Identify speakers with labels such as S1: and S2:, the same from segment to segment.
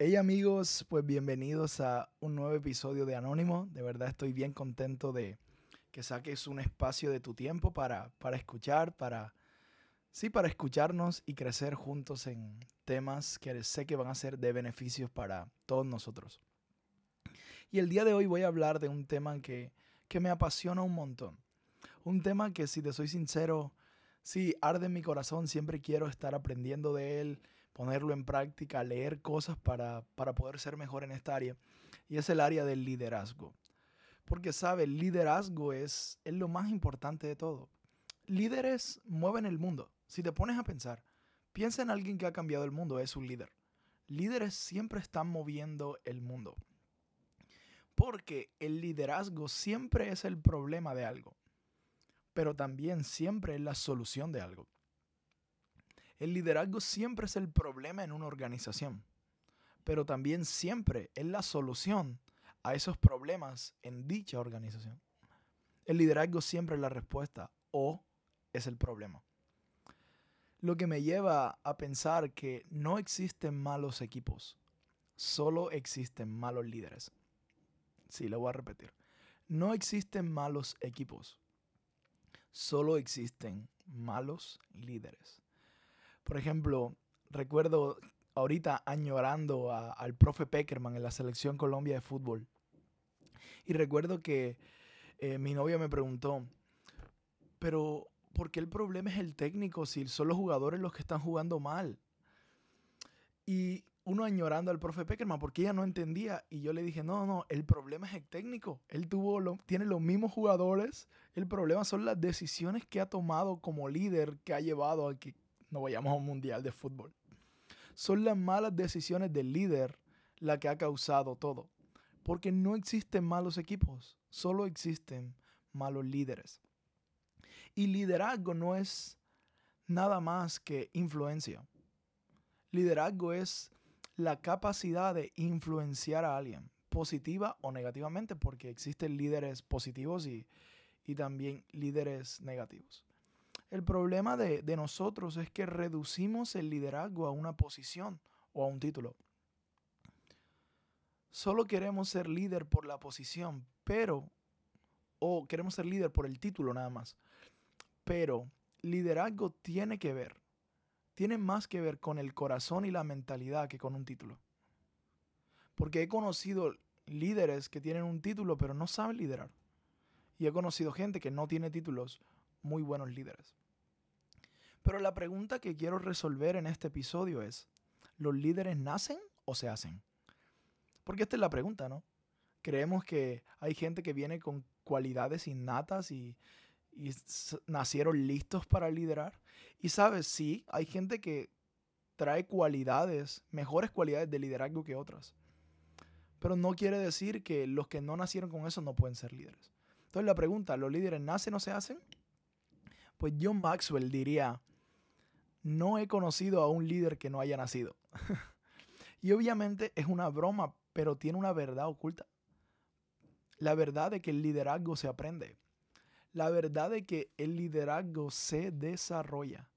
S1: Hey amigos, pues bienvenidos a un nuevo episodio de Anónimo. De verdad estoy bien contento de que saques un espacio de tu tiempo para, para escuchar, para, sí, para escucharnos y crecer juntos en temas que sé que van a ser de beneficios para todos nosotros. Y el día de hoy voy a hablar de un tema que, que me apasiona un montón. Un tema que si te soy sincero, sí, arde en mi corazón, siempre quiero estar aprendiendo de él ponerlo en práctica, leer cosas para, poder ser mejor en esta área. Y es el área del liderazgo. Porque, sabe, el liderazgo es, es lo más importante de todo. Líderes mueven el mundo. Si te pones a pensar, piensa en alguien que ha cambiado el mundo, es un líder. Líderes siempre están moviendo el mundo. Porque el liderazgo siempre es el problema de algo, pero también siempre es la solución de algo. El liderazgo siempre es el problema en una organización, pero también siempre es la solución a esos problemas en dicha organización. El liderazgo siempre es la respuesta o es el problema. Lo que me lleva a pensar que no existen malos equipos, solo existen malos líderes. Sí, lo voy a repetir. No existen malos equipos, solo existen malos líderes. Por ejemplo, recuerdo ahorita añorando al profe Peckerman en la selección Colombia de fútbol. Y recuerdo que eh, mi novia me preguntó, pero ¿por qué el problema es el técnico si son los jugadores los que están jugando mal? Y uno añorando al profe Peckerman porque ella no entendía y yo le dije, no, no, el problema es el técnico. Él tuvo tiene los mismos jugadores. El problema son las decisiones que ha tomado como líder que ha llevado a que no vayamos a un mundial de fútbol. Son las malas decisiones del líder la que ha causado todo. Porque no existen malos equipos, solo existen malos líderes. Y liderazgo no es nada más que influencia. Liderazgo es la capacidad de influenciar a alguien, positiva o negativamente, porque existen líderes positivos y, y también líderes negativos. El problema de, nosotros es que reducimos el liderazgo a una posición o a un título. Solo queremos ser líder por la posición, pero, o queremos ser líder por el título nada más. Pero liderazgo tiene que ver, tiene más que ver con el corazón y la mentalidad que con un título. Porque he conocido líderes que tienen un título pero no saben liderar. Y he conocido gente que no tiene títulos muy buenos líderes. Pero la pregunta que quiero resolver en este episodio es, ¿los líderes nacen o se hacen? Porque esta es la pregunta, ¿no? Creemos que hay gente que viene con cualidades innatas y, nacieron listos para liderar. Y sabes, sí, hay gente que trae cualidades, mejores cualidades de liderazgo que otras. Pero no quiere decir que los que no nacieron con eso no pueden ser líderes. Entonces la pregunta, ¿los líderes nacen o se hacen? Pues John Maxwell diría, no he conocido a un líder que no haya nacido. y obviamente es una broma, pero tiene una verdad oculta. La verdad de que el liderazgo se aprende. La verdad de que el liderazgo se desarrolla.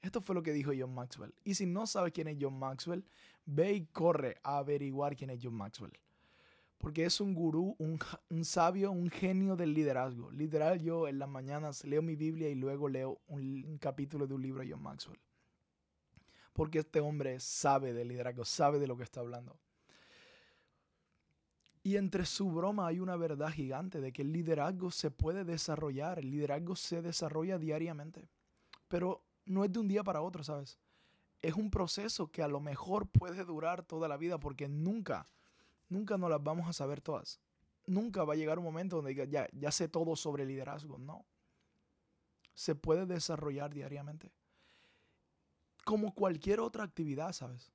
S1: Esto fue lo que dijo John Maxwell. Y si no sabes quién es John Maxwell, ve y corre a averiguar quién es John Maxwell porque es un gurú, un, sabio, un genio del liderazgo. Literal, yo en las mañanas leo mi Biblia y luego leo un, capítulo de un libro de John Maxwell. Porque este hombre sabe de liderazgo, sabe de lo que está hablando. Y entre su broma hay una verdad gigante de que el liderazgo se puede desarrollar, el liderazgo se desarrolla diariamente, pero no es de un día para otro, ¿sabes? Es un proceso que a lo mejor puede durar toda la vida porque nunca nunca nos las vamos a saber todas. Nunca va a llegar un momento donde diga, ya, ya sé todo sobre liderazgo. No. Se puede desarrollar diariamente. Como cualquier otra actividad, ¿sabes?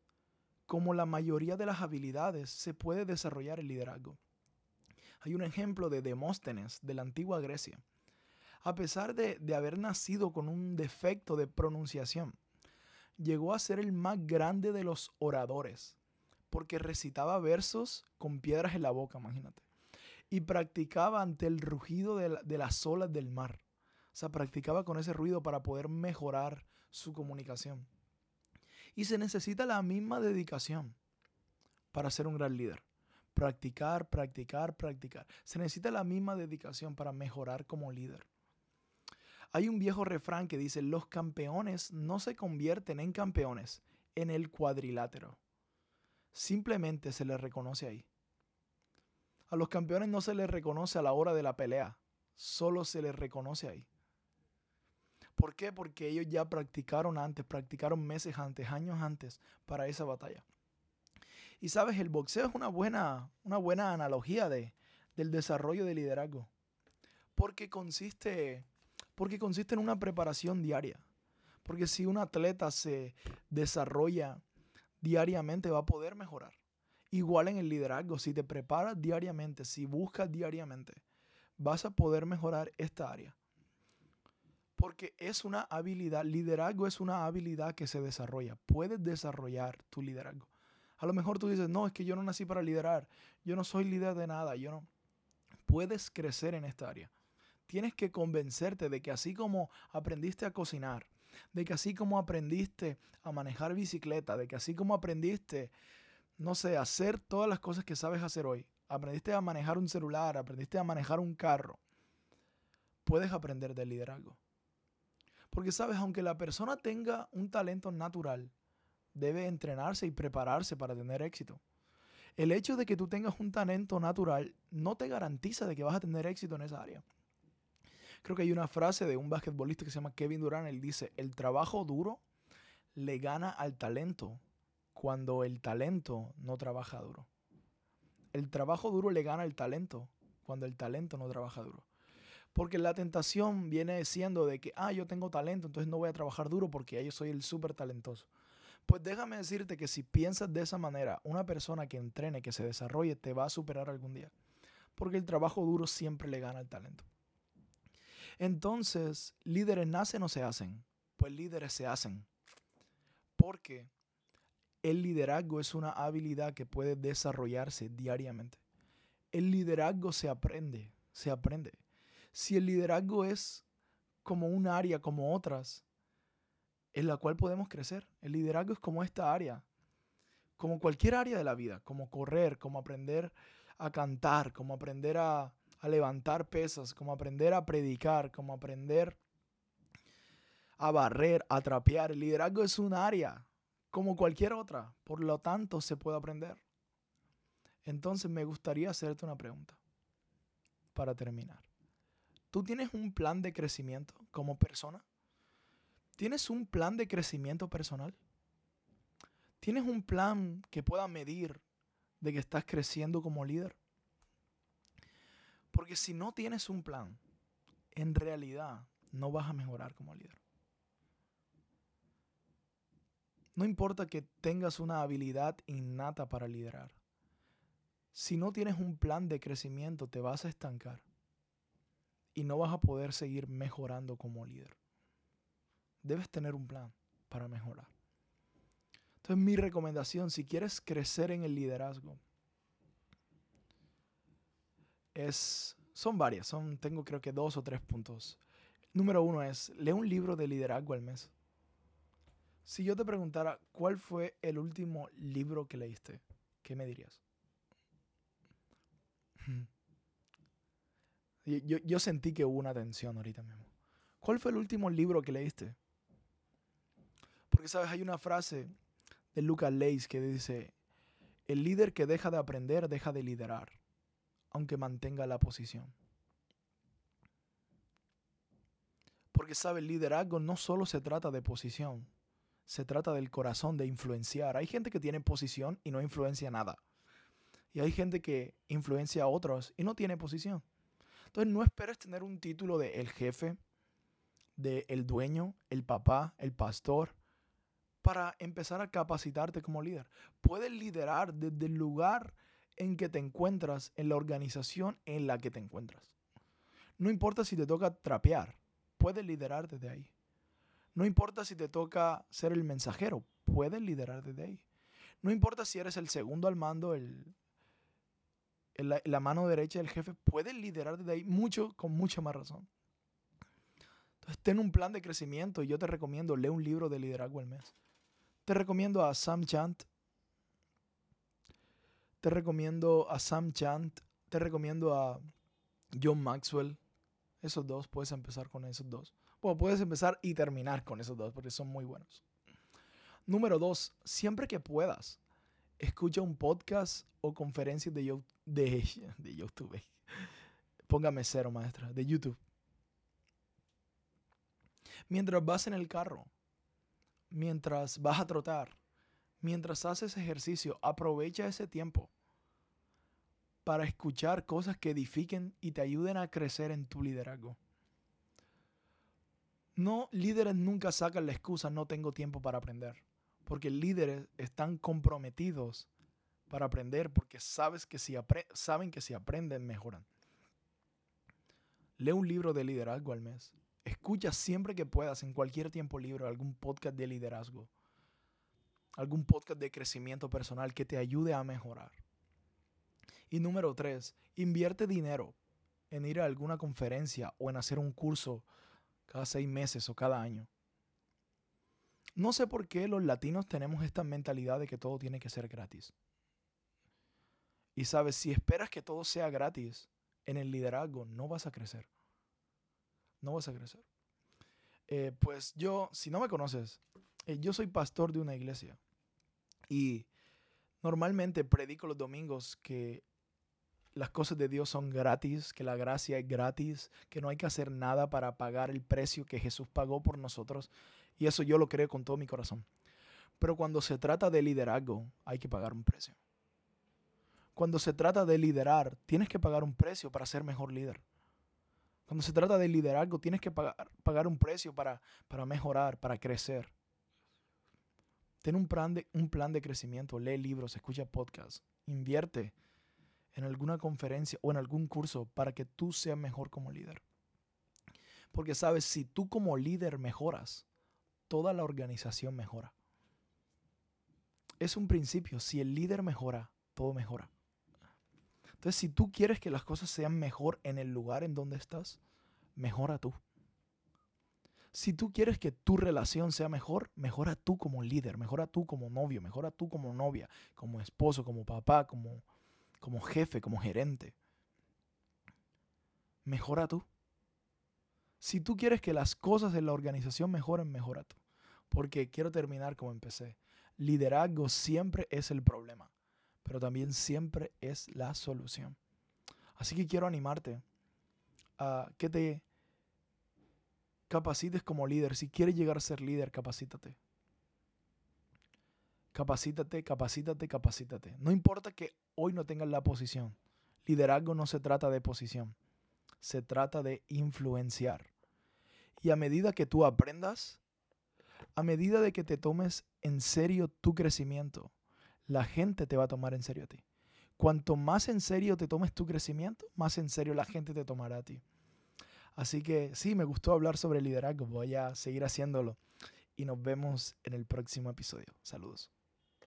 S1: Como la mayoría de las habilidades, se puede desarrollar el liderazgo. Hay un ejemplo de Demóstenes de la antigua Grecia. A pesar de, de haber nacido con un defecto de pronunciación, llegó a ser el más grande de los oradores porque recitaba versos con piedras en la boca, imagínate. Y practicaba ante el rugido de, las olas del mar. O sea, practicaba con ese ruido para poder mejorar su comunicación. Y se necesita la misma dedicación. para ser un gran líder. Practicar, practicar, practicar. Se necesita la misma dedicación para mejorar como líder. Hay un viejo refrán que dice, los campeones no se convierten en campeones en el cuadrilátero. Simplemente se les reconoce ahí. A los campeones no se les reconoce a la hora de la pelea, solo se les reconoce ahí. ¿Por qué? Porque ellos ya practicaron antes, practicaron meses antes, años antes para esa batalla. Y sabes, el boxeo es una buena, una buena analogía de, del desarrollo de liderazgo. Porque consiste, porque consiste en una preparación diaria. Porque si un atleta se desarrolla diariamente va a poder mejorar. Igual en el liderazgo, si te preparas diariamente, si buscas diariamente, vas a poder mejorar esta área. Porque es una habilidad, liderazgo es una habilidad que se desarrolla. Puedes desarrollar tu liderazgo. A lo mejor tú dices, no, es que yo no nací para liderar, yo no soy líder de nada, yo no. Puedes crecer en esta área. Tienes que convencerte de que así como aprendiste a cocinar, de que así como aprendiste a manejar bicicleta, de que así como aprendiste, no sé, hacer todas las cosas que sabes hacer hoy, aprendiste a manejar un celular, aprendiste a manejar un carro, puedes aprender del liderazgo. Porque sabes, aunque la persona tenga un talento natural, debe entrenarse y prepararse para tener éxito. El hecho de que tú tengas un talento natural no te garantiza de que vas a tener éxito en esa área. Creo que hay una frase de un basquetbolista que se llama Kevin Durant. Él dice, el trabajo duro le gana al talento cuando el talento no trabaja duro. El trabajo duro le gana al talento cuando el talento no trabaja duro. Porque la tentación viene siendo de que, ah, yo tengo talento, entonces no voy a trabajar duro porque yo soy el súper talentoso. Pues déjame decirte que si piensas de esa manera, una persona que entrene, que se desarrolle, te va a superar algún día. Porque el trabajo duro siempre le gana al talento. Entonces, líderes nacen o se hacen. Pues líderes se hacen. Porque el liderazgo es una habilidad que puede desarrollarse diariamente. El liderazgo se aprende, se aprende. Si el liderazgo es como un área como otras, en la cual podemos crecer. El liderazgo es como esta área, como cualquier área de la vida, como correr, como aprender a cantar, como aprender a, levantar pesas, como aprender a predicar, como aprender a barrer, a trapear. El liderazgo es un área como cualquier otra, por lo tanto se puede aprender. Entonces me gustaría hacerte una pregunta para terminar. ¿Tú tienes un plan de crecimiento como persona? ¿Tienes un plan de crecimiento personal? ¿Tienes un plan que pueda medir de que estás creciendo como líder? Porque si no tienes un plan, en realidad no vas a mejorar como líder. No importa que tengas una habilidad innata para liderar. Si no tienes un plan de crecimiento, te vas a estancar y no vas a poder seguir mejorando como líder debes tener un plan para mejorar. Entonces mi recomendación, si quieres crecer en el liderazgo, es, son varias, son, tengo creo que dos o tres puntos. Número uno es, lee un libro de liderazgo al mes. Si yo te preguntara cuál fue el último libro que leíste, ¿qué me dirías? Yo, yo sentí que hubo una tensión ahorita mismo. ¿Cuál fue el último libro que leíste? Porque, ¿sabes? Hay una frase de Lucas Leis que dice, el líder que deja de aprender deja de liderar, aunque mantenga la posición. Porque, ¿sabes? El liderazgo no solo se trata de posición, se trata del corazón, de influenciar. Hay gente que tiene posición y no influencia nada. Y hay gente que influencia a otros y no tiene posición. Entonces no esperes tener un título de el jefe, de el dueño, el papá, el pastor, para empezar a capacitarte como líder. Puedes liderar desde el lugar en que te encuentras, en la organización en la que te encuentras. No importa si te toca trapear, puedes liderar desde ahí. No importa si te toca ser el mensajero, puedes liderar desde ahí. No importa si eres el segundo al mando, el, la mano derecha del jefe, puedes liderar desde ahí mucho, con mucha más razón. Entonces, ten un plan de crecimiento y yo te recomiendo, lee un libro de liderazgo al mes. Te recomiendo a Sam Chant. Te recomiendo a Sam Chant, te recomiendo a John Maxwell. Esos dos, puedes empezar con esos dos. Bueno, puedes empezar y terminar con esos dos porque son muy buenos. Número dos, siempre que puedas, escucha un podcast o conferencias de, YouTube. Póngame cero, maestra, de YouTube. Mientras vas en el carro, mientras vas a trotar, mientras haces ejercicio, aprovecha ese tiempo para escuchar cosas que edifiquen y te ayuden a crecer en tu liderazgo. No, líderes nunca sacan la excusa no tengo tiempo para aprender, porque líderes están comprometidos para aprender porque sabes que si saben que si aprenden mejoran. Lee un libro de liderazgo al mes. Escucha siempre que puedas, en cualquier tiempo libre, algún podcast de liderazgo. Algún podcast de crecimiento personal que te ayude a mejorar. Y número tres, invierte dinero en ir a alguna conferencia o en hacer un curso cada seis meses o cada año. No sé por qué los latinos tenemos esta mentalidad de que todo tiene que ser gratis. Y sabes, si esperas que todo sea gratis en el liderazgo, no vas a crecer no vas a crecer. Eh, pues yo, si no me conoces, eh, yo soy pastor de una iglesia y normalmente predico los domingos que las cosas de Dios son gratis, que la gracia es gratis, que no hay que hacer nada para pagar el precio que Jesús pagó por nosotros. Y eso yo lo creo con todo mi corazón. Pero cuando se trata de liderazgo, hay que pagar un precio. Cuando se trata de liderar, tienes que pagar un precio para ser mejor líder. Cuando se trata de liderazgo, tienes que pagar, pagar un precio para, para mejorar, para crecer. Ten un plan, de, un plan de crecimiento, lee libros, escucha podcasts, invierte en alguna conferencia o en algún curso para que tú seas mejor como líder. Porque sabes, si tú como líder mejoras, toda la organización mejora. Es un principio, si el líder mejora, todo mejora. Entonces, si tú quieres que las cosas sean mejor en el lugar en donde estás, mejora tú. Si tú quieres que tu relación sea mejor, mejora tú como líder, mejora tú como novio, mejora tú como novia, como esposo, como papá, como, como jefe, como gerente. Mejora tú. Si tú quieres que las cosas en la organización mejoren, mejora tú. Porque quiero terminar como empecé. Liderazgo siempre es el problema pero también siempre es la solución. Así que quiero animarte a que te capacites como líder. Si quieres llegar a ser líder, capacítate. Capacítate, capacítate, capacítate. No importa que hoy no tengas la posición. Liderazgo no se trata de posición. Se trata de influenciar. Y a medida que tú aprendas, a medida de que te tomes en serio tu crecimiento, la gente te va a tomar en serio a ti. Cuanto más en serio te tomes tu crecimiento, más en serio la gente te tomará a ti. Así que sí, me gustó hablar sobre liderazgo, voy a seguir haciéndolo y nos vemos en el próximo episodio. Saludos.